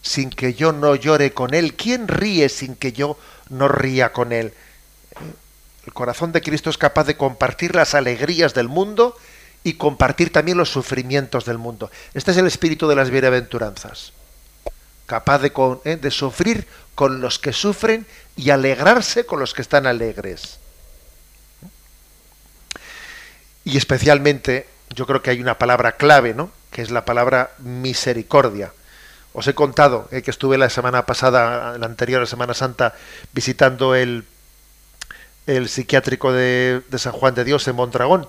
sin que yo no llore con él? ¿Quién ríe sin que yo no ría con él? El corazón de Cristo es capaz de compartir las alegrías del mundo y compartir también los sufrimientos del mundo. Este es el espíritu de las bienaventuranzas. Capaz de, ¿eh? de sufrir con los que sufren y alegrarse con los que están alegres y especialmente yo creo que hay una palabra clave, ¿no? Que es la palabra misericordia. Os he contado eh, que estuve la semana pasada, la anterior Semana Santa, visitando el, el psiquiátrico de, San Juan de Dios en Mondragón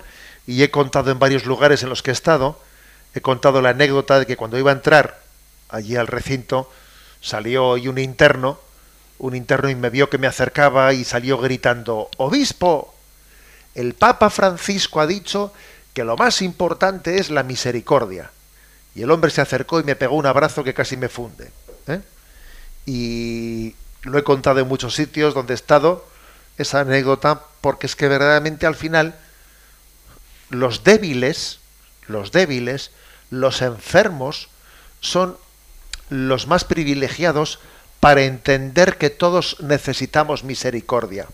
y he contado en varios lugares en los que he estado, he contado la anécdota de que cuando iba a entrar allí al recinto salió y un interno, un interno y me vio que me acercaba y salió gritando, obispo, el Papa Francisco ha dicho que lo más importante es la misericordia. Y el hombre se acercó y me pegó un abrazo que casi me funde. ¿eh? Y lo he contado en muchos sitios donde he estado, esa anécdota, porque es que verdaderamente al final los débiles, los débiles, los enfermos, son los más privilegiados para entender que todos necesitamos misericordia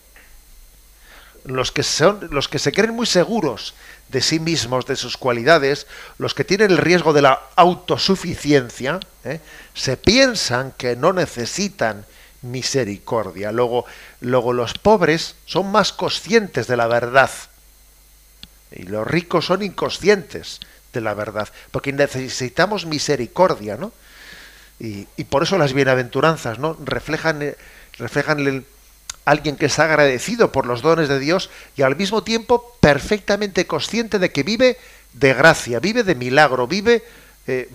los que son los que se creen muy seguros de sí mismos, de sus cualidades, los que tienen el riesgo de la autosuficiencia, ¿eh? se piensan que no necesitan misericordia. Luego, luego los pobres son más conscientes de la verdad. Y los ricos son inconscientes de la verdad. Porque necesitamos misericordia, ¿no? Y, por eso las bienaventuranzas, ¿no? Reflejan, eh, reflejan el, alguien que es agradecido por los dones de Dios y al mismo tiempo perfectamente consciente de que vive de gracia, vive de milagro, vive eh,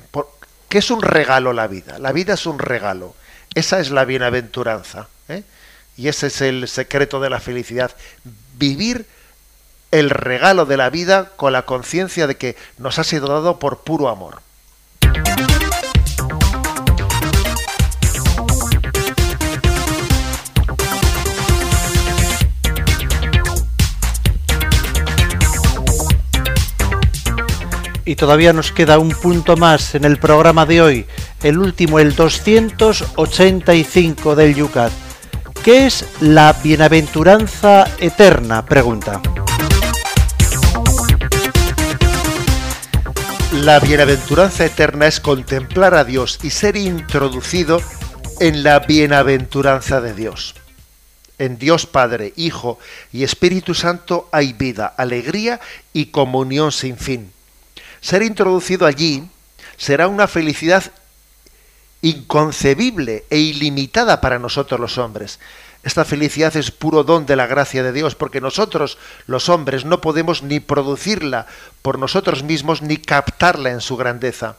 que es un regalo la vida. La vida es un regalo. Esa es la bienaventuranza. ¿eh? Y ese es el secreto de la felicidad. Vivir el regalo de la vida con la conciencia de que nos ha sido dado por puro amor. Y todavía nos queda un punto más en el programa de hoy, el último, el 285 del Yucat. ¿Qué es la bienaventuranza eterna? Pregunta. La bienaventuranza eterna es contemplar a Dios y ser introducido en la bienaventuranza de Dios. En Dios Padre, Hijo y Espíritu Santo hay vida, alegría y comunión sin fin. Ser introducido allí será una felicidad inconcebible e ilimitada para nosotros los hombres. Esta felicidad es puro don de la gracia de Dios, porque nosotros, los hombres, no podemos ni producirla por nosotros mismos ni captarla en su grandeza.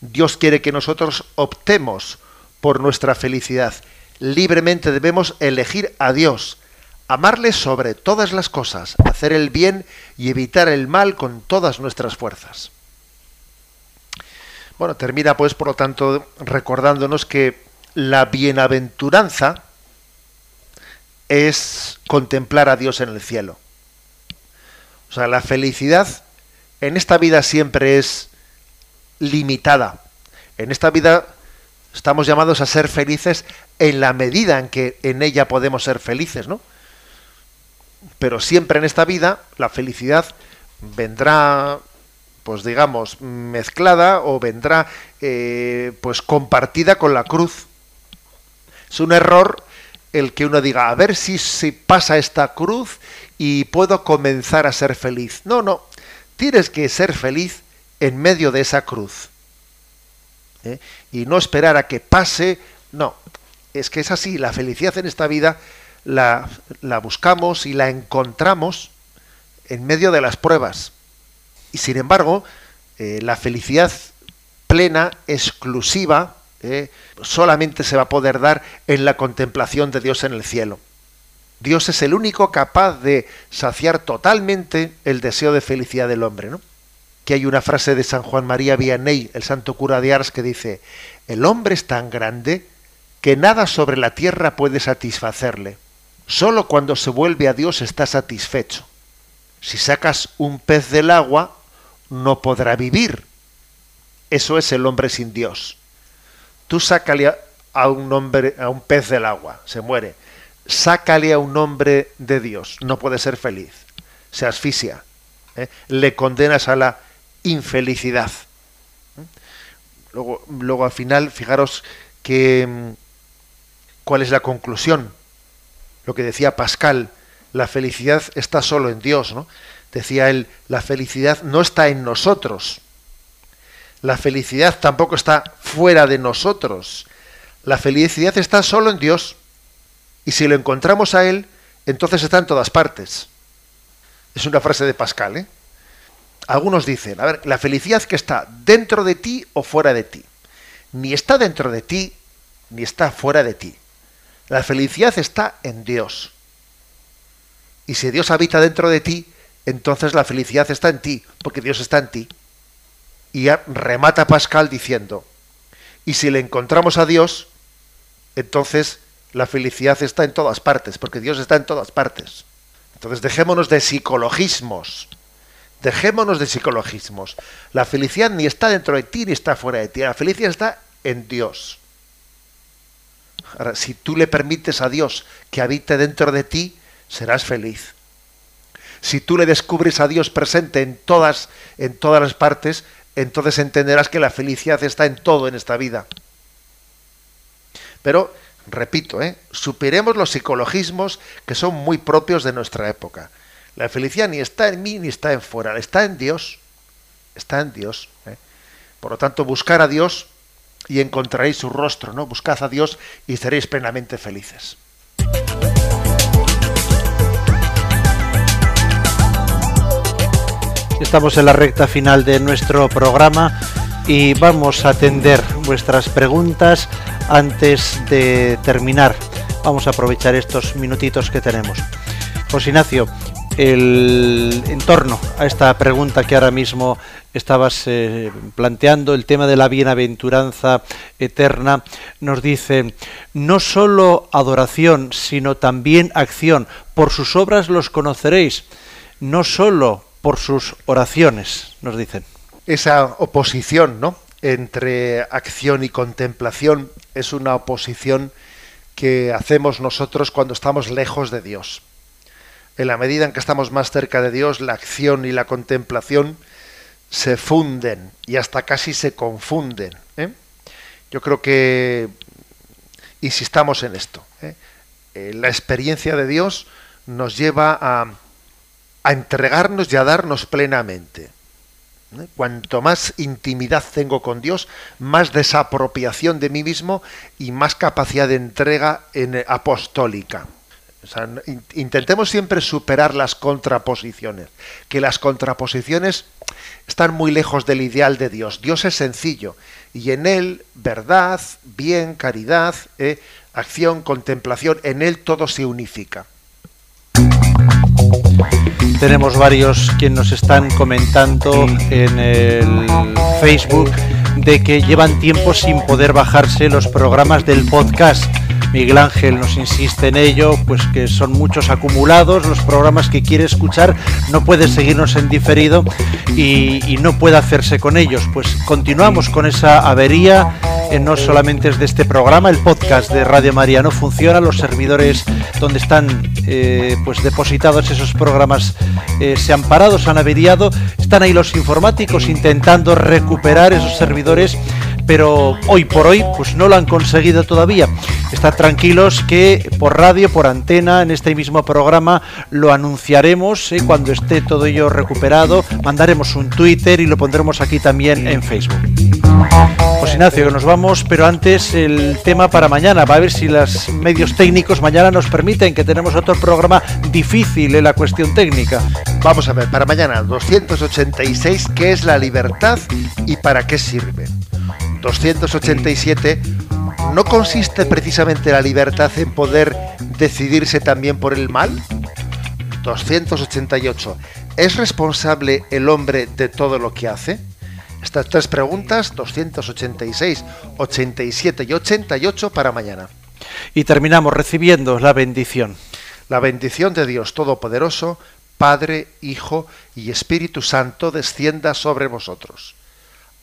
Dios quiere que nosotros optemos por nuestra felicidad. Libremente debemos elegir a Dios, amarle sobre todas las cosas, hacer el bien y evitar el mal con todas nuestras fuerzas. Bueno, termina pues por lo tanto recordándonos que la bienaventuranza es contemplar a Dios en el cielo. O sea, la felicidad en esta vida siempre es limitada. En esta vida estamos llamados a ser felices en la medida en que en ella podemos ser felices, ¿no? pero siempre en esta vida la felicidad vendrá pues digamos mezclada o vendrá eh, pues compartida con la cruz. Es un error el que uno diga a ver si se pasa esta cruz y puedo comenzar a ser feliz no no. Tienes que ser feliz en medio de esa cruz ¿eh? y no esperar a que pase. No. Es que es así. La felicidad en esta vida la, buscamos y la encontramos en medio de las pruebas. Y sin embargo, eh, la felicidad plena, exclusiva, eh, solamente se va a poder dar en la contemplación de Dios en el cielo. Dios es el único capaz de saciar totalmente el deseo de felicidad del hombre, ¿no? Que hay una frase de San Juan María Vianney, el santo cura de Ars, que dice: El hombre es tan grande que nada sobre la tierra puede satisfacerle. Solo cuando se vuelve a Dios está satisfecho. Si sacas un pez del agua, no podrá vivir. Eso es el hombre sin Dios. Tú sácale a un hombre, a un pez del agua, se muere. Sácale a un hombre de Dios, no puede ser feliz. Se asfixia. ¿eh? Le condenas a la infelicidad. Luego, luego al final, fijaros que mm, cuál es la conclusión lo que decía Pascal, la felicidad está solo en Dios, ¿no? Decía él, la felicidad no está en nosotros. La felicidad tampoco está fuera de nosotros. La felicidad está solo en Dios. Y si lo encontramos a Él, entonces está en todas partes. Es una frase de Pascal. ¿eh? Algunos dicen, a ver, la felicidad que está dentro de ti o fuera de ti. Ni está dentro de ti, ni está fuera de ti. La felicidad está en Dios. Y si Dios habita dentro de ti, entonces la felicidad está en ti, porque Dios está en ti. Y remata Pascal diciendo, y si le encontramos a Dios, entonces la felicidad está en todas partes, porque Dios está en todas partes. Entonces dejémonos de psicologismos. Dejémonos de psicologismos. La felicidad ni está dentro de ti ni está fuera de ti. La felicidad está en Dios. Ahora, si tú le permites a Dios que habite dentro de ti, serás feliz. Si tú le descubres a Dios presente en todas, en todas las partes, entonces entenderás que la felicidad está en todo en esta vida. Pero repito, ¿eh? superemos los psicologismos que son muy propios de nuestra época. La felicidad ni está en mí ni está en fuera, está en Dios. Está en Dios. ¿eh? Por lo tanto, buscar a Dios y encontraréis su rostro, ¿no? Buscad a Dios y seréis plenamente felices. Estamos en la recta final de nuestro programa y vamos a atender vuestras preguntas antes de terminar. Vamos a aprovechar estos minutitos que tenemos. José Ignacio, el en torno a esta pregunta que ahora mismo estabas eh, planteando, el tema de la bienaventuranza eterna, nos dice, no solo adoración, sino también acción, por sus obras los conoceréis, no solo por sus oraciones, nos dicen. Esa oposición, ¿no? entre acción y contemplación es una oposición que hacemos nosotros cuando estamos lejos de Dios. En la medida en que estamos más cerca de Dios, la acción y la contemplación se funden y hasta casi se confunden. ¿eh? Yo creo que insistamos en esto. ¿eh? Eh, la experiencia de Dios nos lleva a, a entregarnos y a darnos plenamente. ¿Eh? Cuanto más intimidad tengo con Dios, más desapropiación de mí mismo y más capacidad de entrega en, apostólica. intentemos siempre superar las contraposiciones, que las contraposiciones están muy lejos del ideal de Dios. Dios es sencillo y en Él verdad, bien, caridad, ¿eh? acción, contemplación, en Él todo se unifica. Tenemos varios quienes nos están comentando en el Facebook de que llevan tiempo sin poder bajarse los programas del podcast. Miguel Ángel nos insiste en ello, pues que son muchos acumulados, los programas que quiere escuchar no puede seguirnos en diferido y, no puede hacerse con ellos. Pues continuamos con esa avería no solamente es de este programa, el podcast de Radio María no funciona, los servidores donde están eh, pues depositados esos programas eh, se han parado, se han averiado, están ahí los informáticos intentando recuperar esos servidores pero hoy por hoy pues no lo han conseguido todavía. Están tranquilos que por radio, por antena, en este mismo programa lo anunciaremos ¿eh? cuando esté todo ello recuperado. Mandaremos un Twitter y lo pondremos aquí también en Facebook. Pues Ignacio, que nos vamos, pero antes el tema para mañana. Va a ver si los medios técnicos mañana nos permiten, que tenemos otro programa difícil en la cuestión técnica. Vamos a ver, para mañana 286, ¿qué es la libertad y para qué sirve? 287 no consiste precisamente la libertad en poder decidirse también por el mal? 288. ¿Es responsable el hombre de todo lo que hace? Estas tres preguntas, 286, 87 y 88 para mañana. Y terminamos recibiendo la bendición. La bendición de Dios Todopoderoso, Padre, Hijo y Espíritu Santo descienda sobre vosotros.